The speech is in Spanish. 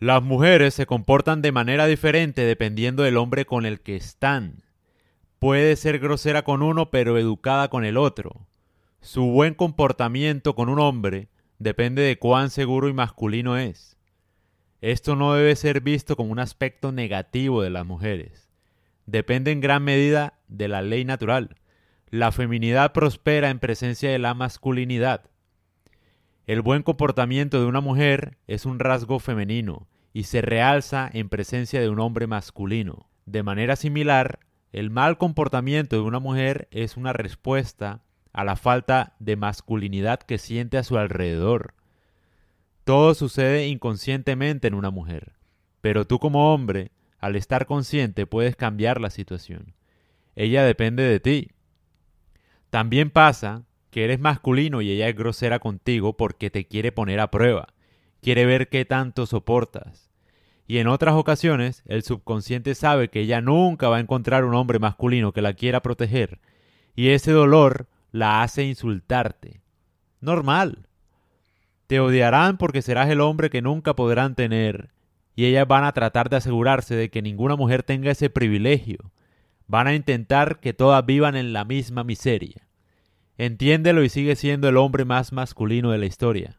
Las mujeres se comportan de manera diferente dependiendo del hombre con el que están. Puede ser grosera con uno pero educada con el otro. Su buen comportamiento con un hombre depende de cuán seguro y masculino es. Esto no debe ser visto como un aspecto negativo de las mujeres. Depende en gran medida de la ley natural. La feminidad prospera en presencia de la masculinidad. El buen comportamiento de una mujer es un rasgo femenino y se realza en presencia de un hombre masculino. De manera similar, el mal comportamiento de una mujer es una respuesta a la falta de masculinidad que siente a su alrededor. Todo sucede inconscientemente en una mujer, pero tú como hombre, al estar consciente, puedes cambiar la situación. Ella depende de ti. También pasa que eres masculino y ella es grosera contigo porque te quiere poner a prueba, quiere ver qué tanto soportas. Y en otras ocasiones el subconsciente sabe que ella nunca va a encontrar un hombre masculino que la quiera proteger, y ese dolor la hace insultarte. Normal. Te odiarán porque serás el hombre que nunca podrán tener, y ellas van a tratar de asegurarse de que ninguna mujer tenga ese privilegio. Van a intentar que todas vivan en la misma miseria. Entiéndelo y sigue siendo el hombre más masculino de la historia.